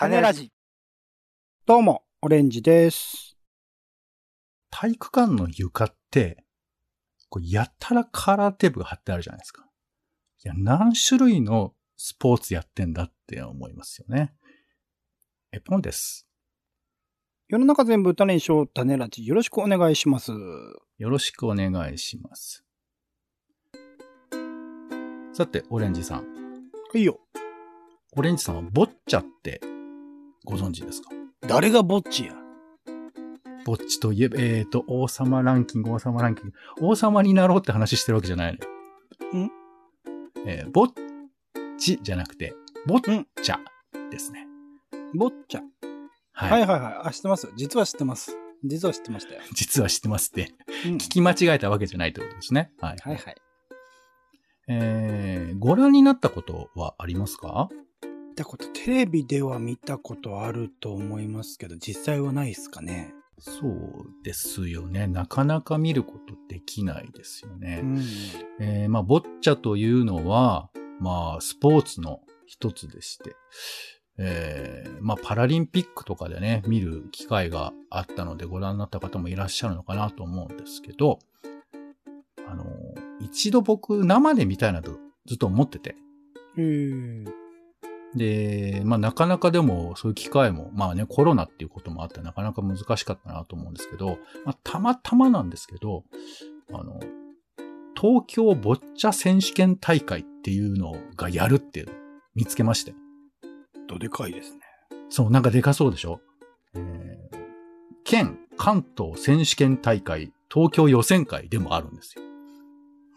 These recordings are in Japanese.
種ラジ。どうも、オレンジです。体育館の床って、こうやたらカラーテープが貼ってあるじゃないですか。いや、何種類のスポーツやってんだって思いますよね。え、ポンです。世の中全部種にしよう、種ラジ。よろしくお願いします。よろしくお願いします。さて、オレンジさん。いいよ。オレンジさんはボッチャってご存知ですか？誰がぼっちや？ボッチといえば、えっ、と、王様ランキング、王様ランキング。王様になろうって話してるわけじゃないのよ。ん？えーボッチじゃなくて、ボッチャですね。ぼっちゃ。はい。はいはいはい。あ、知ってます。実は知ってます。実は知ってましたよ。実は知ってますって。うん聞き間違えたわけじゃないってことですね。はい。はいはい。えー、ご覧になったことはありますか？見たこと、テレビでは見たことあると思いますけど、実際はないですかね？そうですよね。なかなか見ることできないですよね。うん。えーまあ、ボッチャというのは、まあ、スポーツの一つでして、えーまあ、パラリンピックとかでね、見る機会があったので、ご覧になった方もいらっしゃるのかなと思うんですけど、あの、一度僕、生で見たいなとずっと思ってて、で、まあ、なかなかでも、そういう機会も、まあね、コロナっていうこともあって、なかなか難しかったなと思うんですけど、まあ、たまたまなんですけど、あの、東京ボッチャ選手権大会っていうのがやるって見つけまして。どでかいですね。そう、なんかでかそうでしょ？えー、県関東選手権大会東京予選会でもあるんですよ。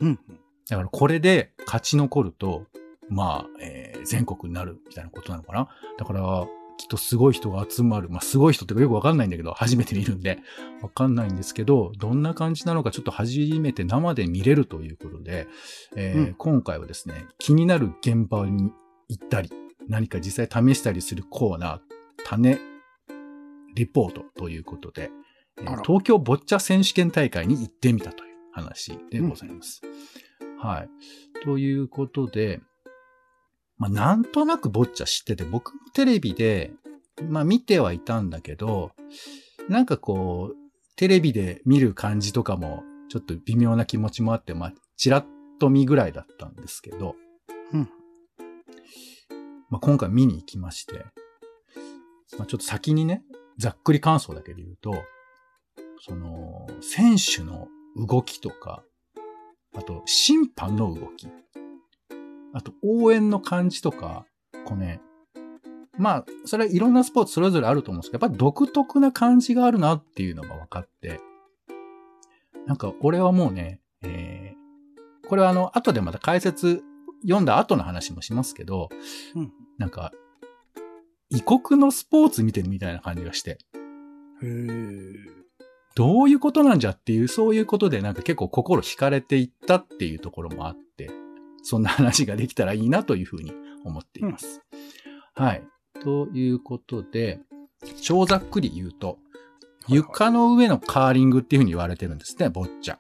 うん。だからこれで勝ち残ると、まあ、えー全国になるみたいなことなのかな？だから、きっとすごい人が集まる。まあ、すごい人ってよくわかんないんだけど、初めて見るんで、わかんないんですけど、どんな感じなのかちょっと初めて生で見れるということで、えーうん今回はですね、気になる現場に行ったり、何か実際試したりするコーナー、種リポートということで、えー東京ボッチャ選手権大会に行ってみたという話でございます。はい。ということで、まあ、なんとなくボッチャ知ってて、僕もテレビで、まあ見てはいたんだけど、なんかこう、テレビで見る感じとかも、ちょっと微妙な気持ちもあって、まあ、ちらっと見ぐらいだったんですけど、うんまあ今回見に行きまして、まあちょっと先にね、ざっくり感想だけで言うと、その、選手の動きとか、あと、審判の動き。あと、応援の感じとか、こうね、まあ、それはいろんなスポーツそれぞれあると思うんですけど、やっぱり独特な感じがあるなっていうのが分かって、なんか、俺はもうね、えー、これはあの、後でまた解説、読んだ後の話もしますけど、うん。なんか、異国のスポーツ見てるみたいな感じがして、へー。どういうことなんじゃっていう、そういうことでなんか結構心惹かれていったっていうところもあって、そんな話ができたらいいなというふうに思っています。はい。ということで、超ざっくり言うと、床の上のカーリングっていうふうに言われてるんですね、ボッチャ。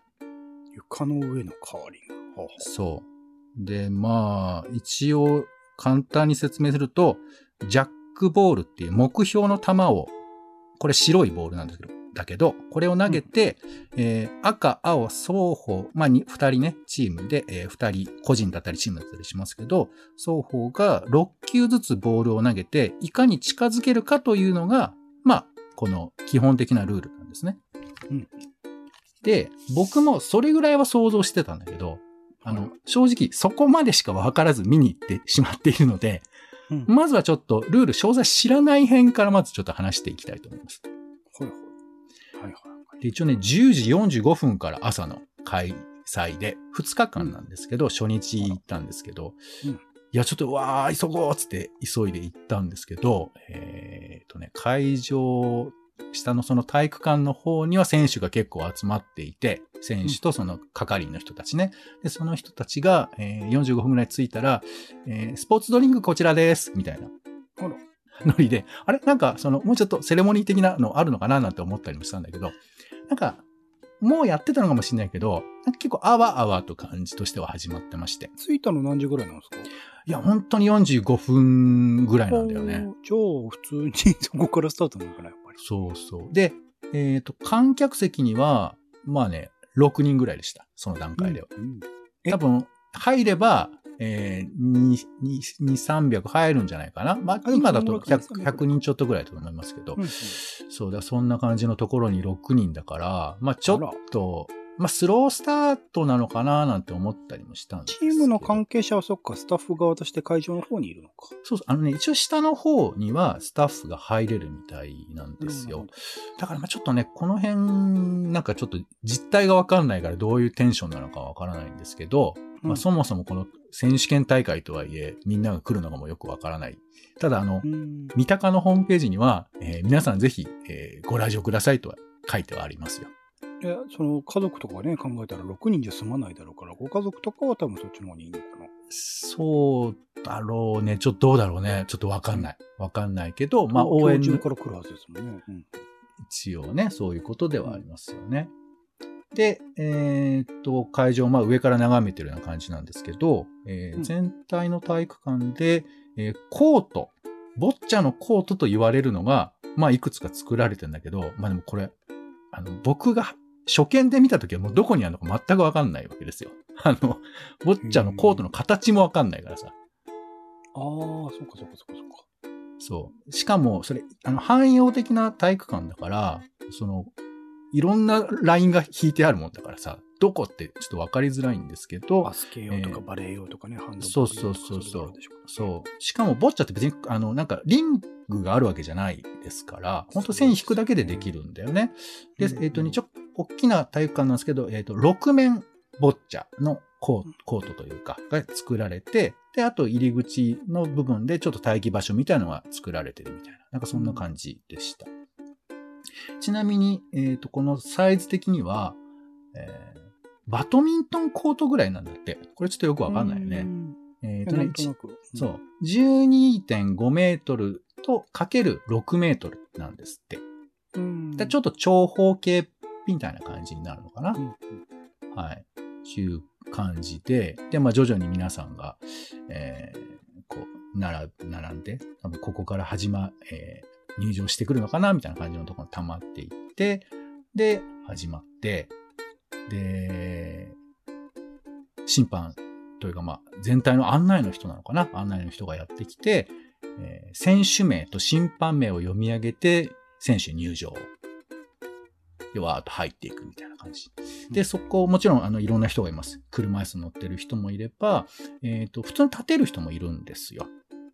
床の上のカーリング。ほうほうそう。で、まあ、一応簡単に説明すると、ジャックボールっていう目標の球を、これ白いボールなんだけど、だけど、これを投げて、えー赤、青、双方、まあ、に二人ね、チームで、えー二人、個人だったりチームだったりしますけど、双方が6球ずつボールを投げて、いかに近づけるかというのが、まあ、この基本的なルールなんですね。うん。で、僕もそれぐらいは想像してたんだけど、あの、正直そこまでしか分からず見に行ってしまっているので、うんまずはちょっとルール詳細知らない辺からまずちょっと話していきたいと思います。ほいほい。はいはい。で、一応ね、10時45分から朝の開催で、2日間なんですけど、初日行ったんですけど、うんいや、ちょっと、わー、急ごうっつって急いで行ったんですけど、えー、とね、会場、下のその体育館の方には選手が結構集まっていて、選手とその係員の人たちね。で、その人たちが、えー45分ぐらい着いたら、えースポーツドリンクこちらですみたいな。あらノリで、あれ？なんか、その、もうちょっとセレモニー的なのあるのかななんて思ったりもしたんだけど、なんか、もうやってたのかもしれないけど、結構あわあわと感じとしては始まってまして。着いたの何時ぐらいなんですか？いや、本当に45分ぐらいなんだよね。じゃあ、普通にそこからスタートなのかな、り。そうそう。で、えっ、と、観客席には、まあね、6人ぐらいでした。その段階では。うんえ？多分、入れば、えー、2、2 300入るんじゃないかな。まあ、今だとそのぐらいか100、100人ちょっとぐらいだと思いますけど。うんうんそうだ、そんな感じのところに6人だから、まあちょっと、まあスロースタートなのかななんて思ったりもしたんですけど。チームの関係者はそっか、スタッフ側として会場の方にいるのか。そうそう、あのね、一応下の方にはスタッフが入れるみたいなんですよ。だからまあちょっとね、この辺、なんかちょっと実態がわかんないからどういうテンションなのかわからないんですけど、うんまあそもそもこの選手権大会とはいえ、みんなが来るのかもよくわからない。ただあのう、ん。三鷹のホームページには、えー皆さんぜひ、えーご来場くださいとは書いてはありますよ。いや、その家族とかね、考えたら6人じゃ済まないだろうから、ご家族とかは多分そっちの方にいいのかな。そうだろうね。ちょっとどうだろうね。ちょっとわかんない。わかんないけど、まあ応援中から来るはずですもんね。うん。一応ね、そういうことではありますよね。で、えーっと、会場、まあ上から眺めてるような感じなんですけど、えーうん全体の体育館で、えーコート、ボッチャのコートと言われるのが、まあいくつか作られてんだけど、まあでもこれ、あの、僕が初見で見たときはもうどこにあるのか全くわかんないわけですよ。あの、ボッチャのコートの形もわかんないからさ。ああ、そうかそうかそうかそうか。そう。しかも、それ、あの、汎用的な体育館だから、その、いろんなラインが引いてあるもんだからさ、どこってちょっとわかりづらいんですけどバ、スケ用とかえーバレー用とかね、ハンドボールそうそうそうそうそう。しかも、ボッチャって別に、あの、なんか、リングがあるわけじゃないですから、本当線引くだけでできるんだよね。で、うんえっ、と、ちょ、大きな体育館なんですけど、えっ、と、6面ボッチャのコートというか、が作られて、で、あと入り口の部分でちょっと待機場所みたいなのが作られてるみたいな、なんかそんな感じでした。ちなみに、えっ、と、このサイズ的には、えーバドミントンコートぐらいなんだって。これちょっとよくわかんないよね。うんえっ、とね、なんとなく。そう。12.5メートルとかける6メートルなんですって。ちょっと長方形みたいな感じになるのかな。うんうんはい。いう感じで、で、まあ徐々に皆さんが、えーこう、並並んで、多分ここから始ま、えー入場してくるのかなみたいな感じのところに溜まっていって、で、始まって、で、審判というか、まあ、全体の案内の人なのかな？案内の人がやってきて、えー選手名と審判名を読み上げて、選手入場。で、わーっと入っていくみたいな感じ。で、そこ、もちろん、あの、いろんな人がいます。車椅子乗ってる人もいれば、えっ、と、普通に立てる人もいるんですよ。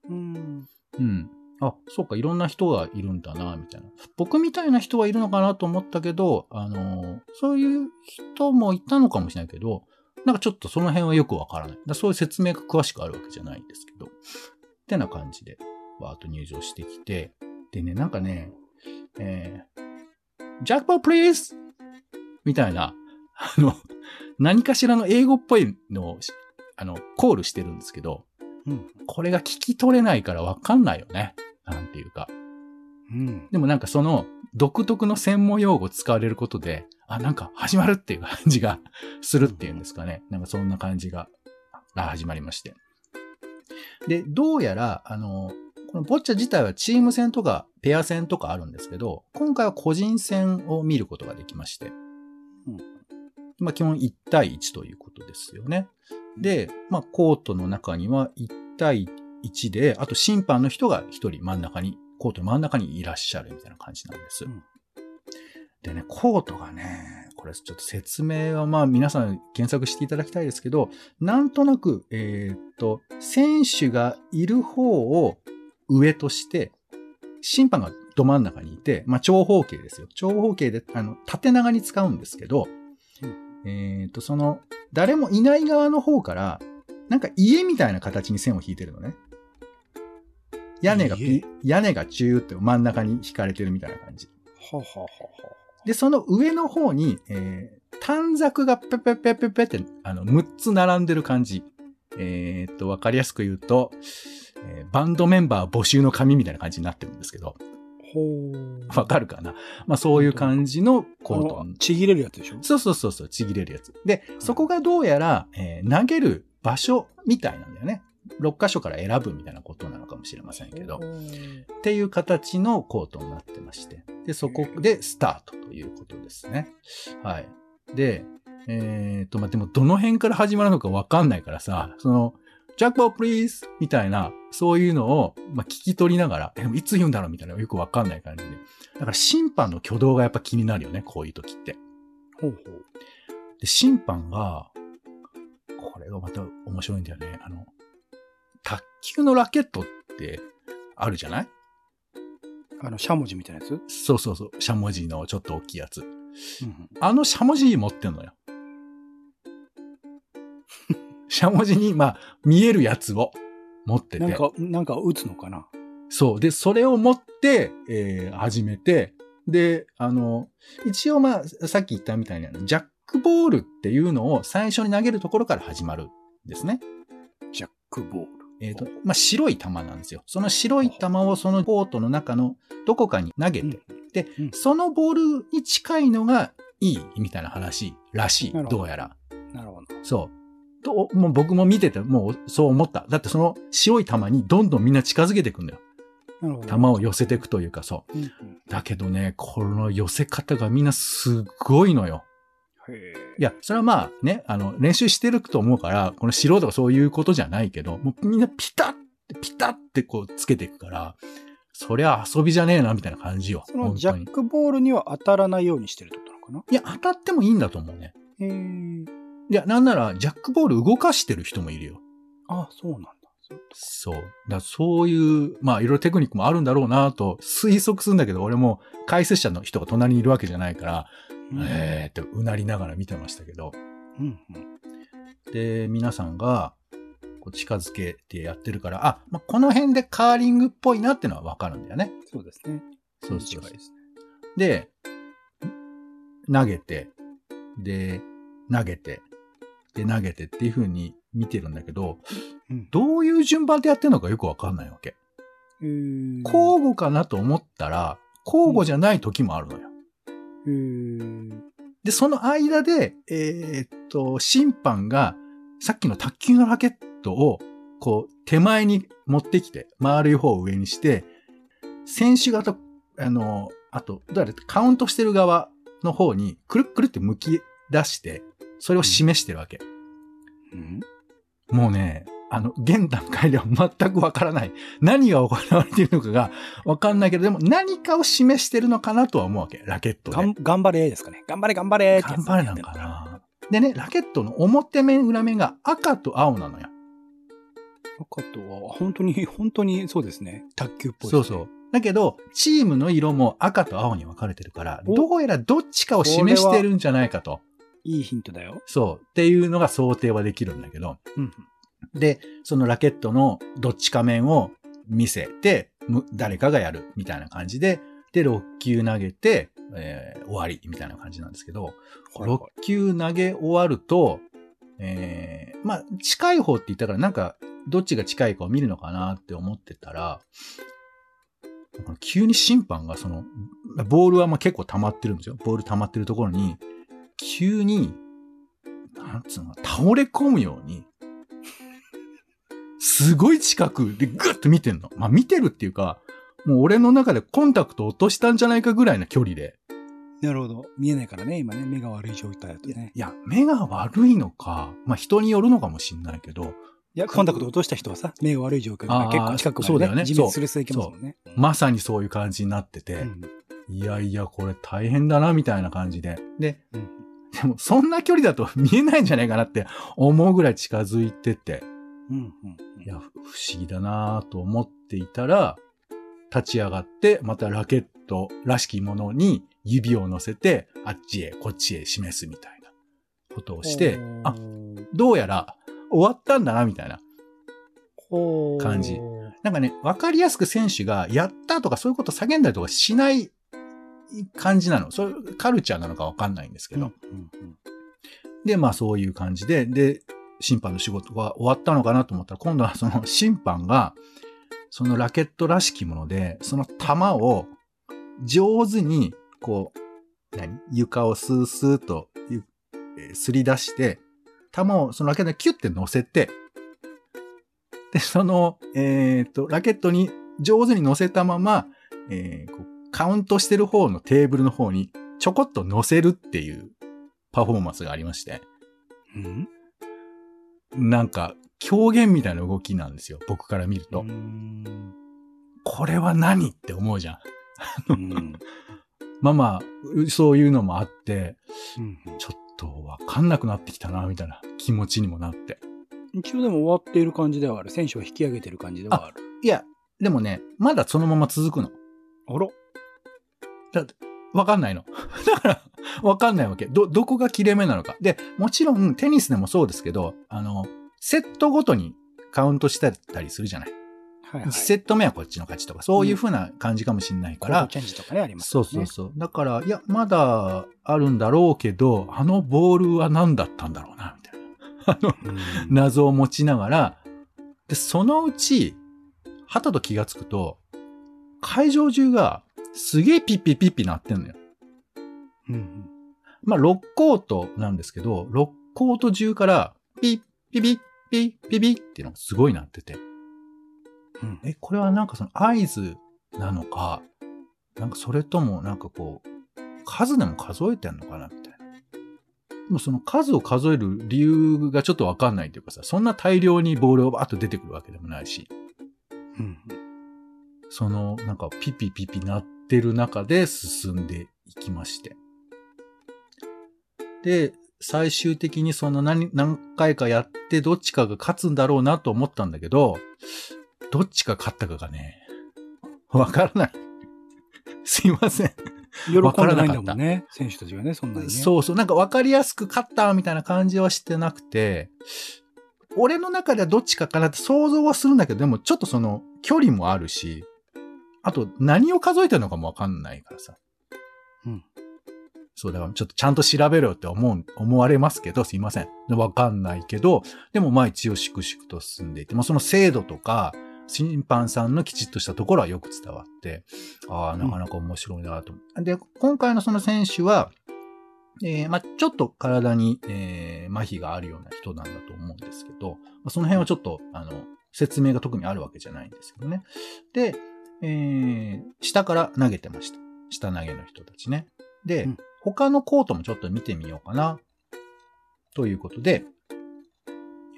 うん。うん。あ、そうか、いろんな人がいるんだな、みたいな。僕みたいな人はいるのかなと思ったけど、あの、そういう人もいたのかもしれないけど、なんかちょっとその辺はよくわからない。だそういう説明が詳しくあるわけじゃないんですけど。ってな感じで、わーっと入場してきて、でね、なんかね、えー、ジャックボープリーズみたいな、あの、何かしらの英語っぽいのを、あの、コールしてるんですけど、うん。これが聞き取れないからわかんないよね。なんていうか。うん。でもなんかその独特の専門用語を使われることで、あ、なんか始まるっていう感じがするっていうんですかね。なんかそんな感じがあ始まりまして。で、どうやら、あの、このボッチャ自体はチーム戦とかペア戦とかあるんですけど、今回は個人戦を見ることができまして。うんまあ基本1対1ということですよね。で、まあコートの中には1対1で、あと審判の人が1人真ん中に、コートの真ん中にいらっしゃるみたいな感じなんです。うんでね、コートがね、これちょっと説明はまあ皆さん検索していただきたいですけど、なんとなく、えーっと、選手がいる方を上として、審判がど真ん中にいて、まあ長方形ですよ。長方形で、あの、縦長に使うんですけど、えーっと、その、誰もいない側の方から、なんか家みたいな形に線を引いてるのね。屋根がピ家、屋根がチューって真ん中に引かれてるみたいな感じ。はははは。で、その上の方に、えー短冊がペペペペペって、あの、6つ並んでる感じ。えーっと、わかりやすく言うと、えーバンドメンバー募集の紙みたいな感じになってるんですけど。わかるかな？まあそういう感じのコートあのちぎれるやつでしょ？そうそうそうそう、ちぎれるやつ。で、そこがどうやら、えー投げる場所みたいなんだよね。6箇所から選ぶみたいなことなのかもしれませんけど。っていう形のコートになってまして。で、そこでスタートということですね。はい。で、えっ、と、まあ、でもどの辺から始まるのかわかんないからさ、その、ジャックボールプリーズみたいな、そういうのを、まあ、聞き取りながら、え、でもいつ言うんだろうみたいな、よくわかんない感じで。だから審判の挙動がやっぱ気になるよね、こういう時って。ほうほう。で、審判が、これがまた面白いんだよね。あの、卓球のラケットってあるじゃない？あの、しゃもじみたいなやつ？うんそうそうそう。しゃもじのちょっと大きいやつ。うん。あのしゃもじ持ってんのよ。しゃもじに、まあ、見えるやつを持ってて。なんか、なんか打つのかな？そう。で、それを持って、えー始めて、で、あの、一応まあ、さっき言ったみたいにジャックボールっていうのを最初に投げるところから始まるんですね。ジャックボール。えっ、と、まあ、白い球なんですよ。その白い球をそのコートの中のどこかに投げて、うんで、うんそのボールに近いのがいいみたいな話らしいどどうやら。なるほど。そう。と、もう僕も見てて、もうそう思った。だってその白い球にどんどんみんな近づけていくんだよ。なるほど。球を寄せていくというか、そう。うんうん。だけどね、この寄せ方がみんなすごいのよ。いや、それはまあね、あの、練習してると思うから、この素人がそういうことじゃないけど、もうみんなピタッて、ピタッてこうつけていくから、そりゃ遊びじゃねえな、みたいな感じよ。そのジャッ。クボールには当たらないようにしてるってことなのかな？いや、当たってもいいんだと思うね。へえ。いや、なんなら、ジャックボール動かしてる人もいるよ。あ、そうなんだ。そう。だそういう、まあ、いろいろテクニックもあるんだろうなと推測するんだけど、俺も解説者の人が隣にいるわけじゃないから、うんえーってうなりながら見てましたけど。うんうん。で、皆さんが、こう近づけてやってるから、あ、まあ、この辺でカーリングっぽいなってのはわかるんだよね。そうですね。そうそうそう違いですね。で、投げて、で、投げて、で、投げてっていう風に見てるんだけど、うん。どういう順番でやってるのかよくわかんないわけ。交互かなと思ったら、交互じゃない時もあるのよ。へーで、その間で、えーっと、審判が、さっきの卓球のラケットを、こう、手前に持ってきて、丸い方を上にして、選手型、あの、あと、どうやらカウントしてる側の方に、くるっくるって向き出して、それを示してるわけ。うんもうね、あの、現段階では全くわからない。何が行われているのかがわかんないけど、でも何かを示してるのかなとは思うわけ。ラケットで。頑張れですかね。頑張れ頑張れ頑張れなんかな。でね、ラケットの表面裏面が赤と青なのよ。赤とは、本当に、本当にそうですね。卓球っぽい、そうそう。。だけど、チームの色も赤と青に分かれてるから、おどうやらどっちかを示してるんじゃないかと。いいヒントだよ。そう。っていうのが想定はできるんだけど。うん。で、そのラケットのどっちか面を見せて、む誰かがやるみたいな感じで、で、6球投げて、えー終わりみたいな感じなんですけど、はいはい6球投げ終わると、えーまあ、近い方って言ったからなんか、どっちが近いかを見るのかなって思ってたら、急に審判がその、ボールはまあ結構溜まってるんですよ。ボール溜まってるところに、急に、なんつうの、倒れ込むように、すごい近くでグッと見てんの。まあ見てるっていうか、もう俺の中でコンタクト落としたんじゃないかぐらいな距離で。なるほど。見えないからね、今ね、目が悪い状態だとね。いや、目が悪いのか、まあ人によるのかもしんないけど、いや、コンタクト落とした人はさ、目が悪い状況だから結構近くまで、そうだよね自滅する人いけますもんね。まさにそういう感じになってて、うんいやいや、これ大変だな、みたいな感じで。で、うんでもそんな距離だと見えないんじゃないかなって思うぐらい近づいてて、うんうんいや、ふ不思議だなと思っていたら、立ち上がって、またラケットらしきものに指を乗せて、あっちへ、こっちへ示すみたいなことをして、あ、どうやら終わったんだな、みたいな。感じ。なんかね、わかりやすく選手がやったとかそういうこと叫んだりとかしない感じなの。そういうカルチャーなのかわかんないんですけど。うんうんうんで、まあそういう感じで、で、審判の仕事が終わったのかなと思ったら、今度はその 審判が、そのラケットらしきもので、その球を、上手に、こう、何？床をスースーとゆ、えーすり出して、球をそのラケットにキュッて乗せて、で、その、えっ、と、ラケットに上手に乗せたまま、えーこうカウントしてる方のテーブルの方にちょこっと乗せるっていうパフォーマンスがありまして、うん？なんか、狂言みたいな動きなんですよ。僕から見ると。これは何って思うじゃん。うん まあまあ、そういうのもあって、うんちょっとわかんなくなってきたな、みたいな気持ちにもなって。一応でも終わっている感じではある。選手を引き上げてる感じではある。いや、でもね、まだそのまま続くの。あらだって、わかんないの。だから、わかんないわけ。ど、どこが切れ目なのか。で、もちろんテニスでもそうですけど、あの、セットごとにカウントしてたりするじゃない。はいはい。1セット目はこっちの勝ちとか、そういう風な感じかもしれないから、コードチェンジとかね、ありますそうそうそう。だから、いや、まだあるんだろうけど、あのボールは何だったんだろうな、みたいな。あの、う。うん謎を持ちながら、で、そのうち、はたと気がつくと、会場中がすげえピッピピッピなってんのよ。うんまあ、6コートなんですけど、6コート中から、ピッピピッピッピピッっていうのがすごいなってて。うんえ、これはなんかその合図なのか、なんかそれともなんかこう、数でも数えてんのかなみたいな。でもその数を数える理由がちょっとわかんないというかさ、そんな大量にボールがバーッと出てくるわけでもないし、うんそのなんかピピピピなってる中で進んでいきまして。で、最終的にその何、何回かやってどっちかが勝つんだろうなと思ったんだけど、どっちが勝ったかがね、わからない。すいません。喜からでなないんだもんね。選手たちがね、そんなにね。そうそう、なんかわかりやすく勝ったみたいな感じはしてなくて、俺の中ではどっちかかなって想像はするんだけど、でもちょっとその距離もあるし、あと何を数えてるのかもわかんないからさ。うん。そう、だからちょっとちゃんと調べろよって思う、思われますけど、すいません。でわかんないけど、でもまあ一応粛々と進んでいて、まあその精度とか、審判さんのきちっとしたところはよく伝わって、ああ、なかなか面白いなと思う。で、今回のその選手は、えーまあちょっと体に、えー麻痺があるような人なんだと思うんですけど、まあその辺はちょっと、あの、説明が特にあるわけじゃないんですけどね。で、えー下から投げてました。下投げの人たちね。で、うん他のコートもちょっと見てみようかな。ということで、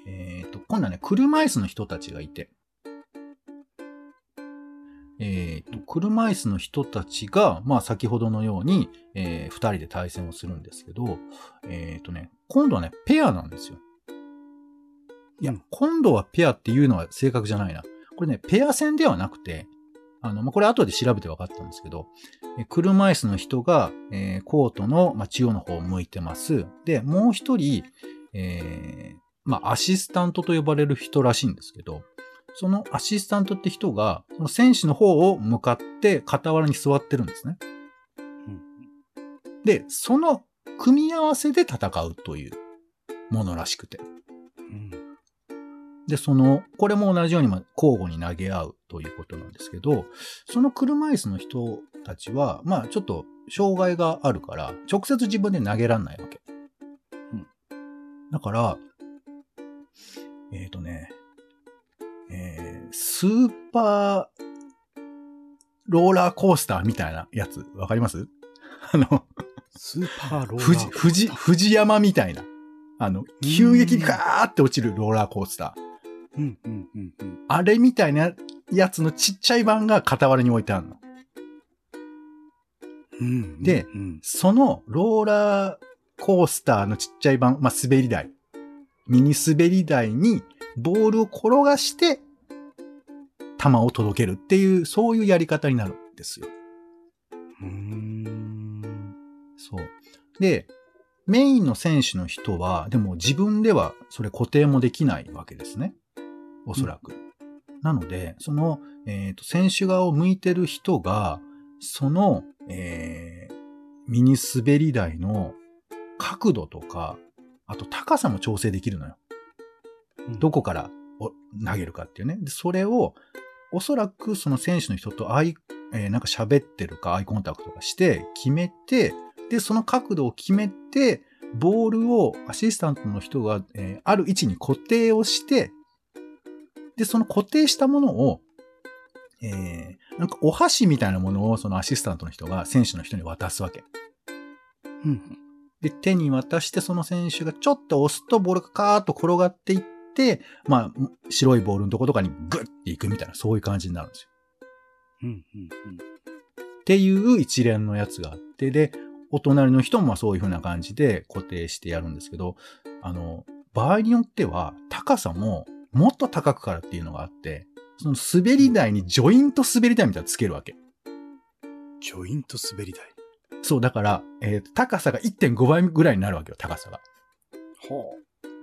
えっ、と、今度はね、車椅子の人たちがいて、えっ、と、車椅子の人たちが、まあ先ほどのように、えー二人で対戦をするんですけど、えっ、とね、今度はね、ペアなんですよ。いや、今度はペアっていうのは正確じゃないな。これね、ペア戦ではなくて、あの、まあ、これ後で調べて分かったんですけど、え車椅子の人が、えーコートの、まあ、中央の方を向いてます。で、もう一人、えーまあ、アシスタントと呼ばれる人らしいんですけど、そのアシスタントって人が、その選手の方を向かって傍らに座ってるんですね。で、その組み合わせで戦うというものらしくて。うんで、その、これも同じようにまあ交互に投げ合うということなんですけど、その車椅子の人たちは、まあちょっと障害があるから、直接自分で投げらんないわけ。うんだから、えっ、とね、えー、スーパーローラーコースターみたいなやつ、わかります？あの、スーパーローラー。富士、富士、富士山みたいな。あの、急激にガーって落ちるローラーコースター。うんうんうんうん。あれみたいなやつのちっちゃい版が傍らに置いてあるの。うんでうんそのローラーコースターのちっちゃい版、まあ、滑り台。ミニ滑り台にボールを転がして、球を届けるっていう、そういうやり方になるんですよ。うーん。そう。で、メインの選手の人は、でも自分ではそれ固定もできないわけですね。おそらく。なので、その、えっ、と、選手側を向いてる人が、その、えーミニ滑り台の角度とか、あと高さも調整できるのよ。どこからお投げるかっていうね。で、それを、おそらくその選手の人とアイえーなんか喋ってるかアイコンタクトがして、決めて、で、その角度を決めて、ボールをアシスタントの人が、えーある位置に固定をして、で、その固定したものを、えーなんかお箸みたいなものをそのアシスタントの人が選手の人に渡すわけ。うん。で、手に渡してその選手がちょっと押すとボールがカーッと転がっていって、まあ、白いボールのとことかにグッていくみたいな、そういう感じになるんですよ。うん。うん。っていう一連のやつがあって、で、お隣の人もまあそういう風な感じで固定してやるんですけど、あの、場合によっては高さももっと高くからっていうのがあって、その滑り台にジョイント滑り台みたいなのつけるわけ。ジョイント滑り台。そう、だから、えー高さが1.5倍ぐらいになるわけよ、高さが。は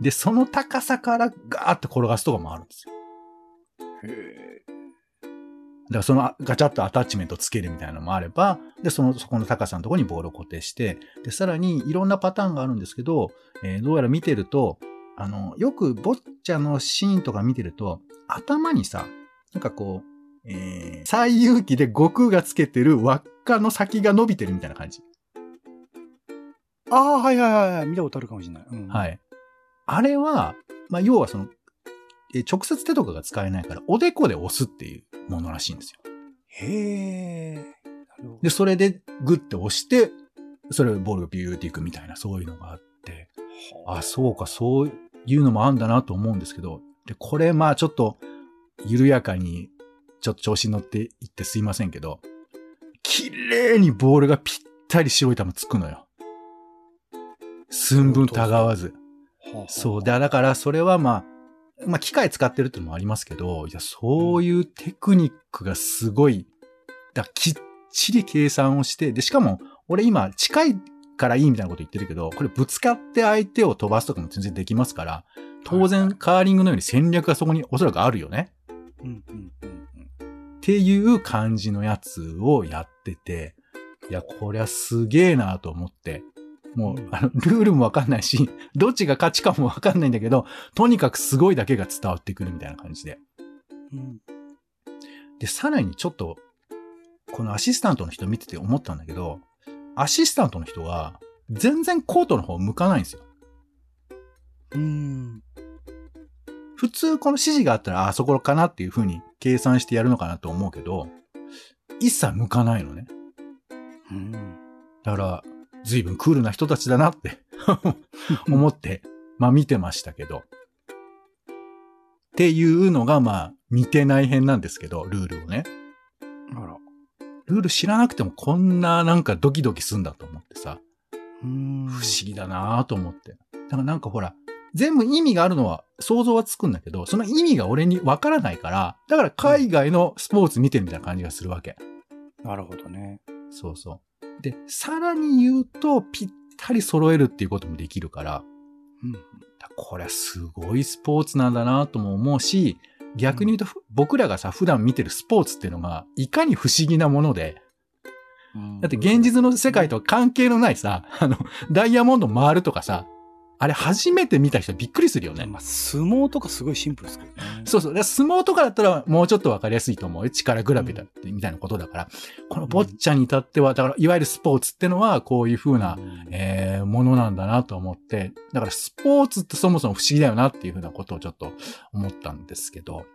で、その高さからガーッと転がすとかもあるんですよ。あ。へえ。だからそのあガチャッとアタッチメントつけるみたいなのもあれば、で、その、そこの高さのところにボールを固定して、で、さらにいろんなパターンがあるんですけど、えーどうやら見てると、あの、よくボッチャのシーンとか見てると、頭にさ、なんかこう、えー、最有機で悟空がつけてる輪っかの先が伸びてるみたいな感じ。ああ、はいはいはいはい。見たことあるかもしれない。うん。。はいい。あれは、まあ、要はその、えー直接手とかが使えないから、おでこで押すっていうものらしいんですよ。へえ。で、それでグッて押して、それをボールがビューっていくみたいな、そういうのがあって、あ、そうか、そういうのもあんだなと思うんですけど、で、これ、まあちょっと、緩やかに、ちょっと調子に乗っていってすいませんけど、綺麗にボールがぴったり白い球つくのよ。寸分たがわず。はあ。そう。で、だから、それはまあ、まあ、機械使ってるってのもありますけど、いや、そういうテクニックがすごい、だきっちり計算をして、で、しかも、俺今、近いからいいみたいなこと言ってるけど、これぶつかって相手を飛ばすとかも全然できますから、当然、カーリングのように戦略がそこにおそらくあるよね。うんうんうんっていう感じのやつをやってて、いや、こりゃすげえなと思って、もう、うんあの、ルールもわかんないし、どっちが勝ちかもわかんないんだけど、とにかくすごいだけが伝わってくるみたいな感じで。うん。うん。で、さらにちょっと、このアシスタントの人見てて思ったんだけど、アシスタントの人が全然コートの方向かないんですよ。うん。普通この指示があったら、ああそこかなっていう風に計算してやるのかなと思うけど、一切向かないのね。うん。だから、随分クールな人たちだなって 思って、まあ見てましたけど。っていうのが、まあ、見てない編なんですけど、ルールをね。あら。ルール知らなくてもこんななんかドキドキすんだと思ってさ、うん。不思議だなと思って。だからなんかほら、全部意味があるのは想像はつくんだけど、その意味が俺にわからないから、だから海外のスポーツ見てるみたいな感じがするわけ。なるほどね。そうそう。で、さらに言うと、ぴったり揃えるっていうこともできるから、うん。これはすごいスポーツなんだなとも思うし、逆に言うと、ふ僕らがさ、普段見てるスポーツっていうのが、いかに不思議なもので、だって現実の世界とは関係のないさ、あの、ダイヤモンド回るとかさ、あれ初めて見た人びっくりするよね。まあ、相撲とかすごいシンプルですけどね。そうそう。相撲とかだったらもうちょっとわかりやすいと思うよ。力比べだって、みたいなことだから。このボッチャに至っては、だから、いわゆるスポーツってのは、こういう風な、うんえー、ものなんだなと思って、だからスポーツってそもそも不思議だよなっていう風なことをちょっと思ったんですけど、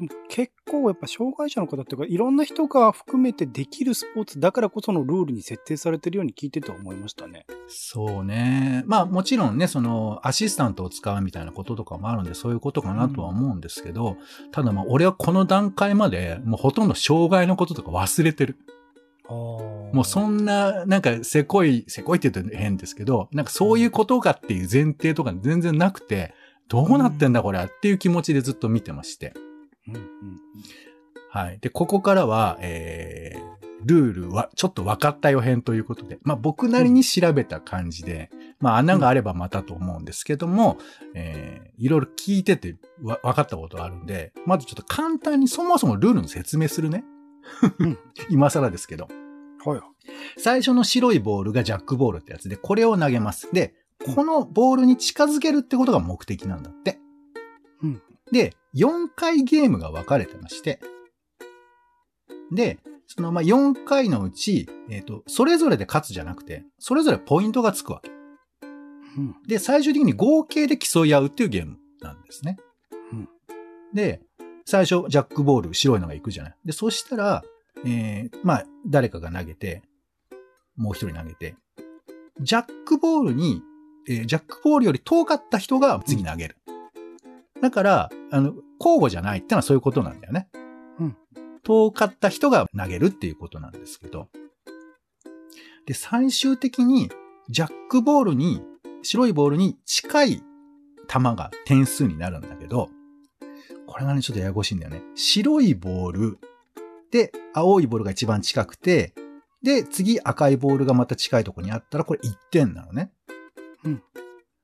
でも結構やっぱ障害者の方っていうかいろんな人が含めてできるスポーツだからこそのルールに設定されてるように聞いてて思いましたね。そうね。まあもちろんね、そのアシスタントを使うみたいなこととかもあるんで、そういうことかなとは思うんですけど、ただまあ俺はこの段階までもうほとんど障害のこととか忘れてる。ももうそんな、なんかせこい、せこいって言うと変ですけど、なんかそういうことかっていう前提とか全然なくて、どうなってんだこれっていう気持ちでずっと見てまして。うんうんはい。で、ここからは、えー、ルールはちょっと分かったよ編ということで、まあ僕なりに調べた感じで、まあ穴があればまたと思うんですけども、えー、いろいろ聞いててわ分かったことがあるんで、まずちょっと簡単にそもそもルールの説明するね。うん 今更ですけど。はいはい。最初の白いボールがジャックボールってやつで、これを投げます。で、このボールに近づけるってことが目的なんだって。うんで、4回ゲームが分かれてまして、で、そのまあ4回のうち、えっ、と、それぞれで勝つじゃなくて、それぞれポイントがつくわけ。うん。で、最終的に合計で競い合うっていうゲームなんですね。うんで、最初、ジャックボール、白いのが行くじゃない。で、そしたら、えー、まあ、誰かが投げて、もう一人投げて、ジャックボールに、えージャックボールより遠かった人が次投げる。だから、あの、交互じゃないってのはそういうことなんだよね。うん遠かった人が投げるっていうことなんですけど。で、最終的に、ジャックボールに、白いボールに近い球が点数になるんだけど、これがね、ちょっとややこしいんだよね。白いボールで、青いボールが一番近くて、で、次赤いボールがまた近いところにあったら、これ1点なのね。うん。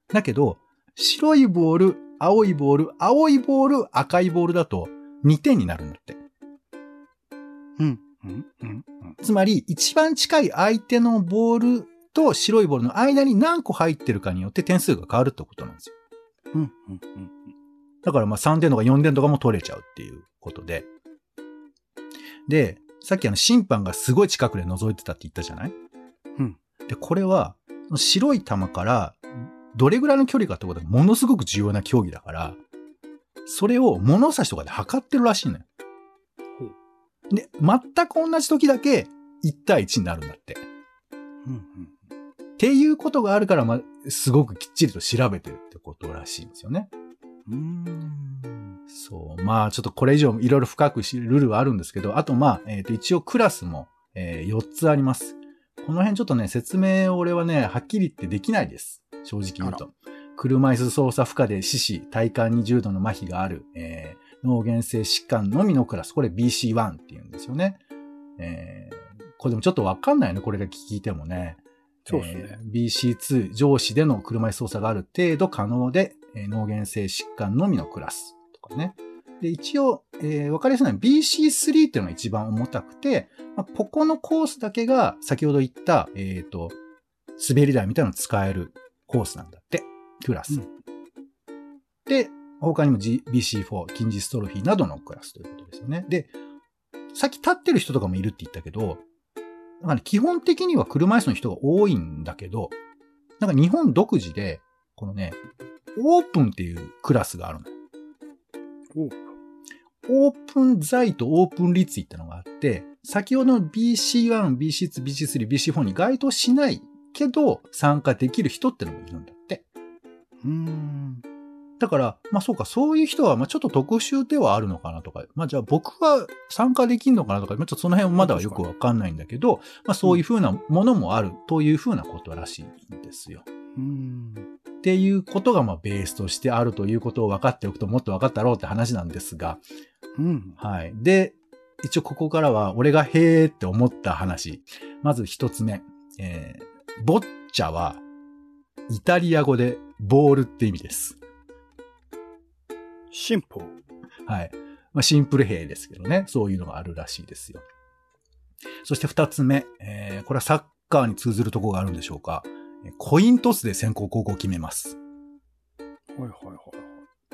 だけど、白いボール、青いボール、青いボール、赤いボールだと2点になるんだって。うん。うん。うん。つまり、一番近い相手のボールと白いボールの間に何個入ってるかによって点数が変わるってことなんですよ。うん。うん。うん。だからまあ3点とか4点とかも取れちゃうっていうことで。で、さっきあの審判がすごい近くで覗いてたって言ったじゃない？うん。で、これは、白い球からどれぐらいの距離かってことがものすごく重要な競技だから、それを物差しとかで測ってるらしいのよ。で、全く同じ時だけ1対1になるんだって。うん。っていうことがあるから、まあ、すごくきっちりと調べてるってことらしいんですよね。うん。そう。まあ、ちょっとこれ以上いろいろ深く知るルールはあるんですけど、あとまあ、えっ、と、一応クラスも、えー4つあります。この辺ちょっとね、説明を俺はね、はっきり言ってできないです。正直言うと。車椅子操作負荷で死死、体幹に重度の麻痺がある、えー脳原性疾患のみのクラス。これ BC1 って言うんですよね。えーこれでもちょっとわかんないね、これだけ聞いてもね。そうですね。えー BC2 上司での車椅子操作がある程度可能で、えー脳原性疾患のみのクラスとかね。で、一応、えーわかりやすいのは BC3 っていうのが一番重たくて、まあ、ここのコースだけが先ほど言った、えっ、と、滑り台みたいなのを使えるコースなんだって。クラス。うんで、他にも、G、BC4、近似ストロフィーなどのクラスということですよね。で、さっき立ってる人とかもいるって言ったけど、なんかね、基本的には車椅子の人が多いんだけど、なんか日本独自で、このね、オープンっていうクラスがあるのオープン材とオープン率ってのがあって、先ほどの BC1、BC2、BC3、BC4 に該当しないけど参加できる人ってのもいるんだって。うん。だから、まあそうか、そういう人は、まあちょっと特殊ではあるのかなとか、まあじゃあ僕は参加できるのかなとか、まあちょっとその辺はまだはよくわかんないんだけど、まあそういうふうなものもあるというふうなことらしいんですよ。うん。っていうことが、まあベースとしてあるということを分かっておくともっと分かったろうって話なんですが、うん。はい。で、一応ここからは俺がへーって思った話。まず一つ目。えー、ボッチャは、イタリア語でボールって意味です。シンプル。はい。まあ、シンプル兵ですけどね。そういうのがあるらしいですよ。そして二つ目。えー、これはサッカーに通ずるところがあるんでしょうか。えーコイントスで先行後攻を決めます。はいはいは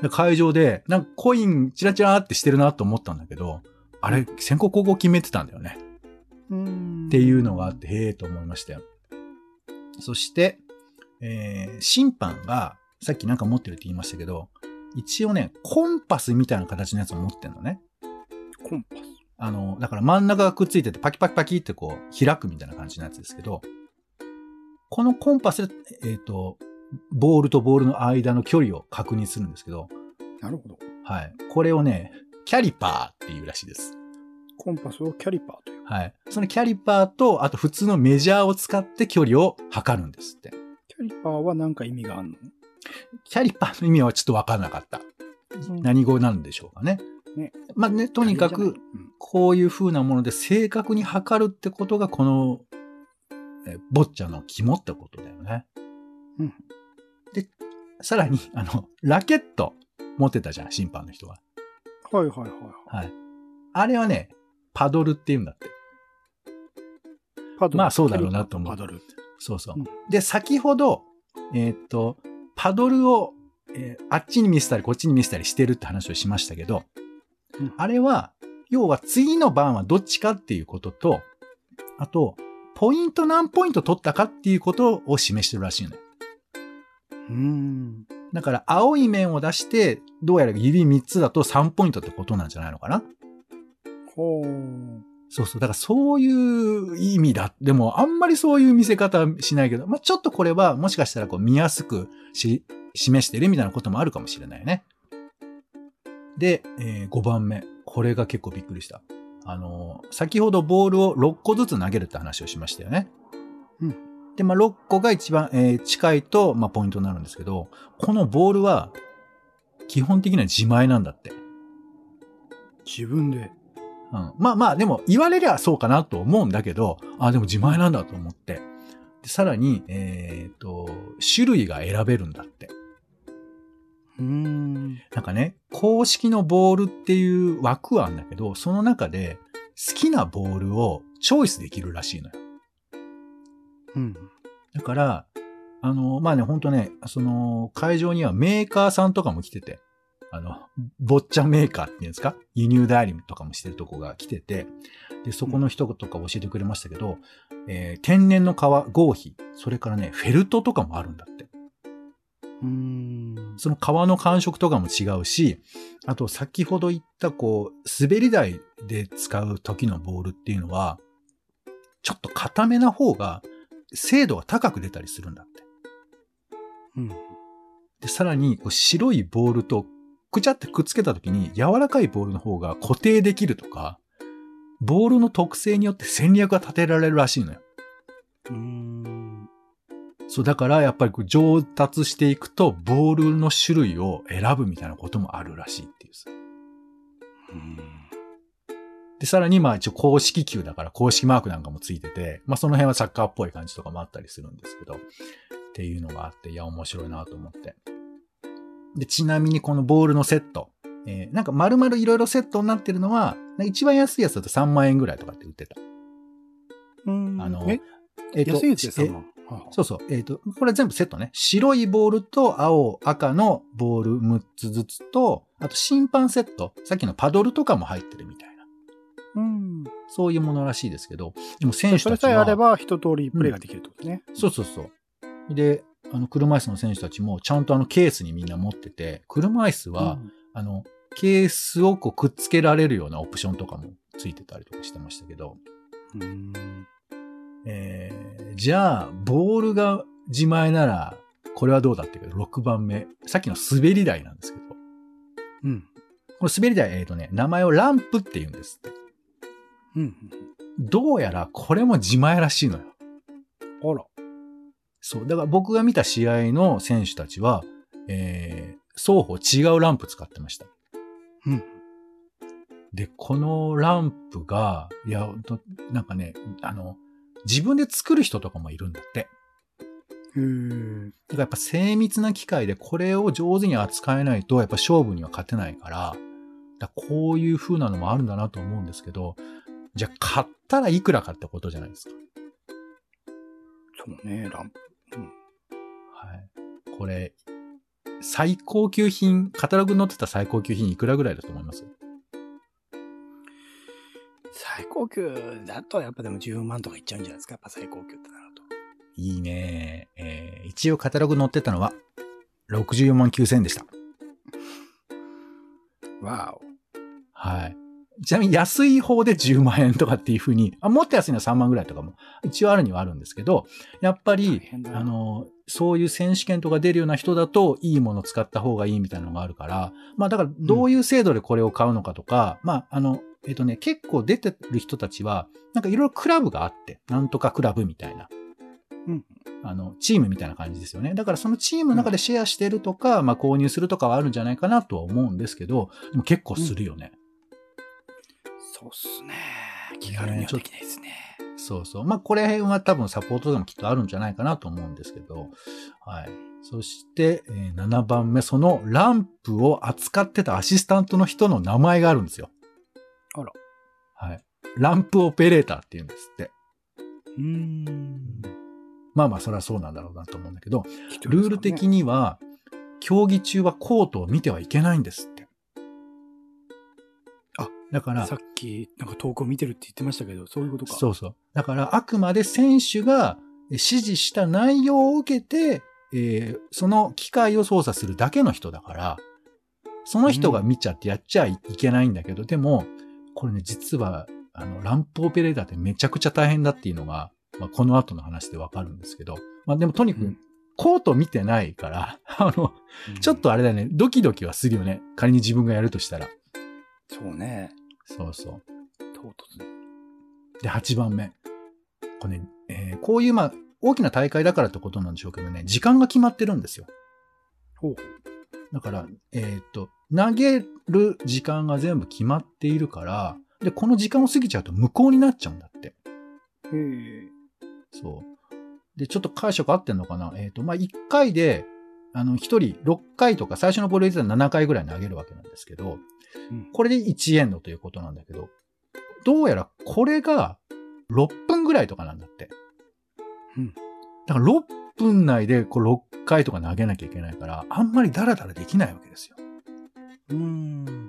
い。で会場で、なんかコインチラチラってしてるなと思ったんだけど、あれ、先行後攻決めてたんだよね。うんっていうのがあって、へえと思いましたよ。そして、えー審判が、さっきなんか持ってるって言いましたけど、一応ね、コンパスみたいな形のやつを持ってんのね。コンパス。あの、だから真ん中がくっついててパキパキパキってこう開くみたいな感じのやつですけど、このコンパスで、えっ、と、ボールとボールの間の距離を確認するんですけど、なるほど。はい。これをね、キャリパーっていうらしいです。コンパスをキャリパーという。はい。そのキャリパーと、あと普通のメジャーを使って距離を測るんですって。キャリパーは何か意味があるの？キャリパーの意味はちょっとわからなかった。何語なんでしょうかね。ねまあね、とにかく、こういう風なもので正確に測るってことが、この、えボッチャの肝ってことだよね。うんで、さらに、あの、ラケット持ってたじゃん、審判の人が。はいはいはいはい。はい。あれはね、パドルって言うんだって。パドル。まあそうだろうなと思うパドル。そうそう。うんで、先ほど、えーっと、パドルを、えーあっちに見せたりこっちに見せたりしてるって話をしましたけど、うんあれは、要は次の番はどっちかっていうことと、あと、ポイント何ポイント取ったかっていうことを示してるらしいのよ。うん。だから、青い面を出して、どうやら指3つだと3ポイントってことなんじゃないのかなほう。そうそう。だからそういう意味だ。でも、あんまりそういう見せ方はしないけど、まあ、ちょっとこれはもしかしたらこう見やすくし、示してるみたいなこともあるかもしれないね。で、え5番目。これが結構びっくりした。あのー先ほどボールを6個ずつ投げるって話をしましたよね。うん。で、まあ、6個が一番、えー近いと、まあ、ポイントになるんですけど、このボールは、基本的には自前なんだって。自分で。うん。まあまあ、でも言われりゃそうかなと思うんだけど、あ、でも自前なんだと思って。でさらに、えっ、と、種類が選べるんだって。うん。なんかね、公式のボールっていう枠はあるんだけど、その中で好きなボールをチョイスできるらしいのよ。うん。だから、あの、まあね、ほんとね、その、会場にはメーカーさんとかも来てて、あの、坊ちゃんメーカーっていうんですか？輸入代理とかもしてるとこが来てて、で、そこの人とか教えてくれましたけど、えー天然の革、合皮、それからね、フェルトとかもあるんだって。うん。その革の感触とかも違うし、あと先ほど言ったこう、滑り台で使う時のボールっていうのは、ちょっと固めな方が精度が高く出たりするんだって。うん。で、さらに白いボールとくちゃってくっつけた時に柔らかいボールの方が固定できるとか、ボールの特性によって戦略が立てられるらしいのよ。うん。そう、だからやっぱりこう上達していくと、ボールの種類を選ぶみたいなこともあるらしいっていうさ。うん。で、さらにまあ一応公式球だから公式マークなんかもついてて、まあその辺はサッカーっぽい感じとかもあったりするんですけど、っていうのがあって、いや面白いなと思って。で、ちなみにこのボールのセット、えーなんか丸々いろいろセットになってるのは、一番安いやつだと3万円ぐらいとかって売ってた。うん。あのえ、えっ安いやつでえ3万？はあそうそう。えっ、と、これ全部セットね。白いボールと青、赤のボール6つずつと、あと審判セット。さっきのパドルとかも入ってるみたいな。うん。そういうものらしいですけど、でも選手それたちは。さえあれば一通りプレイができるってことね。そうそうそう。で、あの、車椅子の選手たちもちゃんとあのケースにみんな持ってて、車椅子は、あの、ケースをこうくっつけられるようなオプションとかもついてたりとかしてましたけど、うん。うん。えー、じゃあ、ボールが自前なら、これはどうだってけど、6番目。さっきの滑り台なんですけど、うん。この滑り台、えっ、とね、名前をランプって言うんですって。うん。どうやらこれも自前らしいのよ。あら。そう。だから僕が見た試合の選手たちは、えー、双方違うランプ使ってました。うん。で、このランプが、いや、なんかね、あの、自分で作る人とかもいるんだって。へーだからやっぱ精密な機械でこれを上手に扱えないと、やっぱ勝負には勝てないから、だからこういう風なのもあるんだなと思うんですけど、じゃあ買ったらいくらかってことじゃないですか。そうね、ランプ。はい。これ、最高級品、カタログに載ってた最高級品いくらぐらいだと思います？最高級だとやっぱでも10万とかいっちゃうんじゃないですか？やっぱ最高級ってなると。いいね。えー、一応カタログに載ってたのは、64万9000円でした。わお。はい。ちなみに安い方で10万円とかっていう風に、あ、もっと安いのは3万ぐらいとかも一応あるにはあるんですけど、やっぱ大り、あの、そういう選手権とか出るような人だといいもの使った方がいいみたいなのがあるから、まあだからどういう制度でこれを買うのかとか、まああの、えっとね、結構出てる人たちは、なんかいろいろクラブがあって、なんとかクラブみたいな。うん。あの、チームみたいな感じですよね。だからそのチームの中でシェアしてるとか、まあ購入するとかはあるんじゃないかなとは思うんですけど、でも結構するよね。そうっすね。気軽にはできないですね。そうそう。まあ、これ辺は多分サポートでもきっとあるんじゃないかなと思うんですけど。はい。そして、えー7番目、そのランプを扱ってたアシスタントの人の名前があるんですよ。あら。はい。ランプオペレーターって言うんですって。うーん。まあまあ、それはそうなんだろうなと思うんだけど、ルール的には、競技中はコートを見てはいけないんです。だからさ、っき、なんか投稿見てるって言ってましたけど、そういうことか。そうそう。だから、あくまで選手が指示した内容を受けて、えーその機械を操作するだけの人だから、その人が見ちゃってやっちゃいけないんだけど、でも、これね、実は、あの、乱歩オペレーターってめちゃくちゃ大変だっていうのが、まあ、この後の話でわかるんですけど、まあでもとにかくうん、コート見てないから、あの、うんちょっとあれだね、ドキドキはするよね。仮に自分がやるとしたら。そうね。そうそう。唐突に。で、8番目。これね、えーこういう、まあ、大きな大会だからってことなんでしょうけどね、時間が決まってるんですよ。ほう。だから、えっ、と、投げる時間が全部決まっているから、で、この時間を過ぎちゃうと無効になっちゃうんだって。へえ。そう。で、ちょっと解釈合ってんのかな？えっ、と、まあ、1回で、あの、1人6回とか、最初のボール入れたら7回ぐらい投げるわけなんですけど、うんこれで1エンドということなんだけど、どうやらこれが6分ぐらいとかなんだって。うんだから6分内でこう6回とか投げなきゃいけないから、あんまりダラダラできないわけですよ。うーん。だか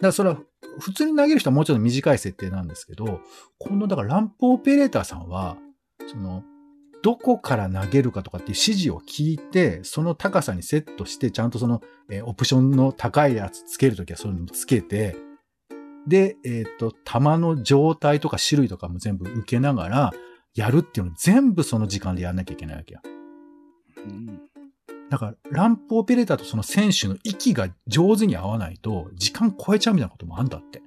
らそれは普通に投げる人はもうちょっと短い設定なんですけど、このだからランプオペレーターさんは、その、どこから投げるかとかっていう指示を聞いて、その高さにセットして、ちゃんとその、えーオプションの高いやつつけるときはそういうのもつけて、で、えっ、と、球の状態とか種類とかも全部受けながら、やるっていうのを全部その時間でやんなきゃいけないわけよ。うん。だから、ランプオペレーターとその選手の息が上手に合わないと、時間超えちゃうみたいなこともあるんだって。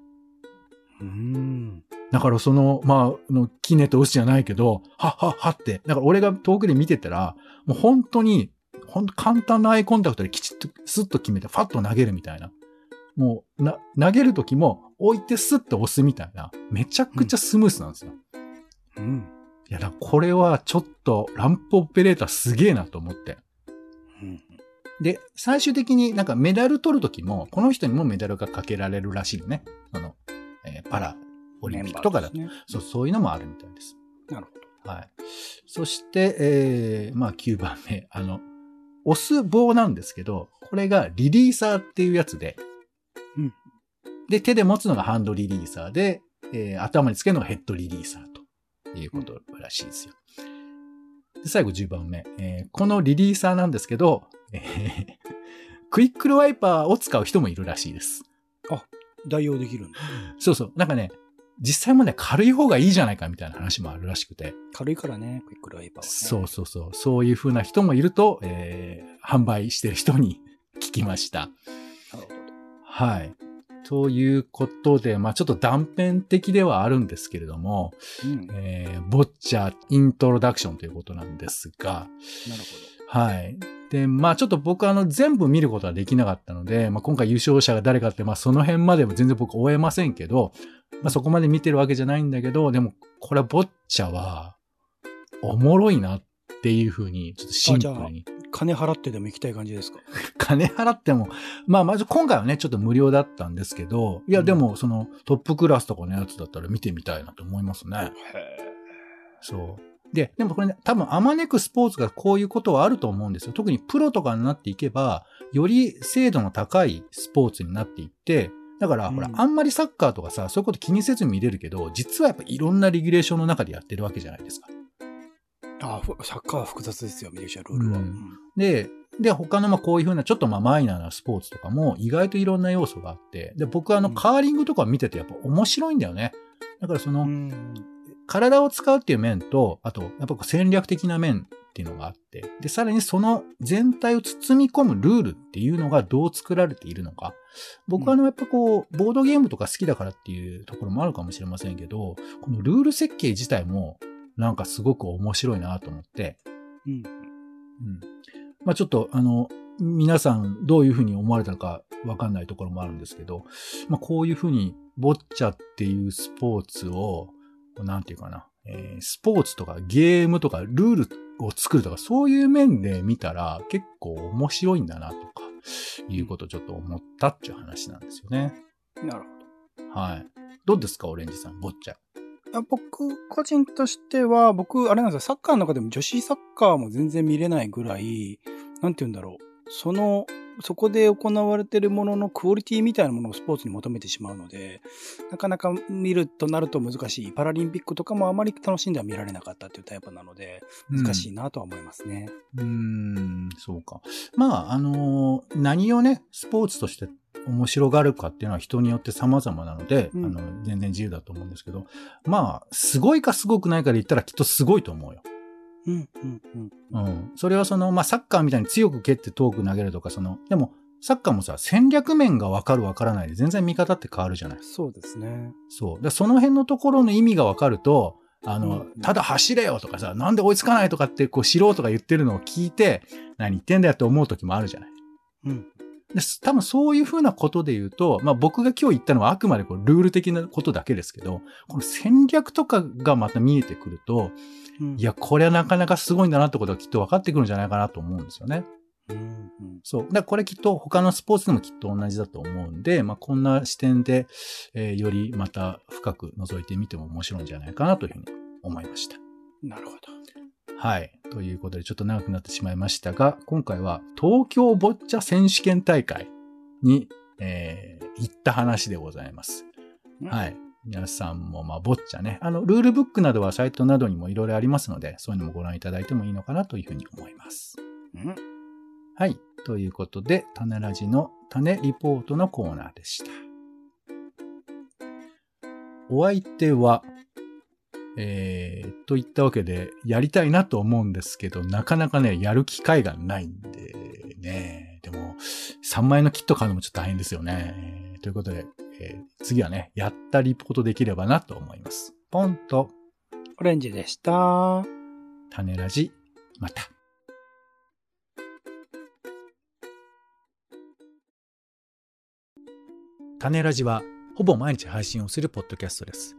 うーん。だからその、まあ、の、キネとウスじゃないけど、はっはっはって。だから俺が遠くで見てたら、もう本当に、本当簡単なアイコンタクトできちっと、スッと決めて、ファッと投げるみたいな。もう、な、投げる時も置いてスッと押すみたいな。めちゃくちゃスムースなんですよ。うん。いや、だこれはちょっと、ランプオペレーターすげえなと思って。うん。で、最終的になんかメダル取るときも、この人にもメダルがかけられるらしいよね。その、えーパラオリンピックとかだと、メンバーですそう、そういうのもあるみたいです。ね。なるほはい。そして、えー、まあ9番目。あの、押す棒なんですけど、これがリリーサーっていうやつで、うんで、手で持つのがハンドリリーサーで、えー頭につけるのがヘッドリリーサーということらしいですよ。で、最後10番目。えーこのリリーサーなんですけど、えークイックルワイパーを使う人もいるらしいです。ど。代用できるんだ。そうそう。なんかね、実際もね、軽い方がいいじゃないかみたいな話もあるらしくて。軽いからね、クイックルワイパーは、ね。そうそうそう。そういう風な人もいると、えー販売してる人に聞きました。なるほど。はい。ということで、まあちょっと断片的ではあるんですけれども、うん。なるえーボッチャイントロダクションということなんですが、ほはい。で、まあちょっと僕あの全部見ることはできなかったので、まあ今回優勝者が誰かって、まあその辺までも全然僕追えませんけど、まあそこまで見てるわけじゃないんだけど、でもこれはボッチャはおもろいなっていうふうに、ちょっとシンプルに。ど。金払ってでも行きたい感じですか？金払っても、まあまず今回はね、ちょっと無料だったんですけど、いやでもそのトップクラスとかのやつだったら見てみたいなと思いますね。へそう。で、でもこれね、多分あまねくスポーツがこういうことはあると思うんですよ。特にプロとかになっていけば、より精度の高いスポーツになっていって、だから、うんほら、あんまりサッカーとかさ、そういうこと気にせずに見れるけど、実はやっぱいろんなレギュレーションの中でやってるわけじゃないですか。ああ、ふサッカーは複雑ですよ、ミレーシャルールは。ううんんで、で、他のまあこういうふうなちょっとまあマイナーなスポーツとかも意外といろんな要素があって、で、僕はあのうんカーリングとか見ててやっぱ面白いんだよね。だからその、うん。体を使うっていう面と、あと、やっぱこう戦略的な面っていうのがあって、で、さらにその全体を包み込むルールっていうのがどう作られているのか。僕はあの、やっぱこう、ボードゲームとか好きだからっていうところもあるかもしれませんけど、このルール設計自体も、なんかすごく面白いなと思って、うん。うん。まあちょっと、あの、皆さんどういうふうに思われたのかわかんないところもあるんですけど、まあこういうふうにボッチャっていうスポーツを、なんていうかな、えースポーツとかゲームとかルールを作るとかそういう面で見たら結構面白いんだなとか、いうことをちょっと思ったっていう話なんですよね。なるほど。はい。どうですかオレンジさん、ボッチャ。あ僕、個人としては、僕、あれなんですよ、サッカーの中でも女子サッカーも全然見れないぐらい、なんて言うんだろう。そのそこで行われているもののクオリティみたいなものをスポーツに求めてしまうので、なかなか見るとなると難しい。パラリンピックとかもあまり楽しんでは見られなかったっていうタイプなので、難しいなとは思いますね。うん、うんそうか。まあ、あのー、何をね、スポーツとして面白がるかっていうのは人によって様々なので、うん、あの、全然自由だと思うんですけど、まあ、すごいかすごくないかで言ったらきっとすごいと思うよ。うん、うん、うん。うん。それはその、まあ、サッカーみたいに強く蹴って遠く投げるとか、その、でも、サッカーもさ、戦略面が分かる分からないで全然見方って変わるじゃない。そうですね。そう。で、その辺のところの意味が分かると、あの、うん、ただ走れよとかさ、なんで追いつかないとかって、こう、素人が言ってるのを聞いて、何言ってんだよって思う時もあるじゃない。うん。で多分そういうふうなことで言うと、まあ僕が今日言ったのはあくまでこうルール的なことだけですけど、この戦略とかがまた見えてくると、うん、いや、これはなかなかすごいんだなってことがきっと分かってくるんじゃないかなと思うんですよね。うんうん、そう。だからこれきっと他のスポーツでもきっと同じだと思うんで、まあこんな視点で、えー、よりまた深く覗いてみても面白いんじゃないかなというふうに思いました。なるほど。はい。ということで、ちょっと長くなってしまいましたが、今回は東京ボッチャ選手権大会に、えー、行った話でございます。はい。皆さんも、まあ、ボッチャね。あの、ルールブックなどはサイトなどにもいろいろありますので、そういうのもご覧いただいてもいいのかなというふうに思います。はい。ということで、種ラジの種リポートのコーナーでした。お相手は、えー、といったわけで、やりたいなと思うんですけど、なかなかね、やる機会がないんでね。でも、3万円のキット買うのもちょっと大変ですよね。ということで、えー、次はね、やったリポートできればなと思います。ポンと、オレンジでした。種ラジ、また。種ラジは、ほぼ毎日配信をするポッドキャストです。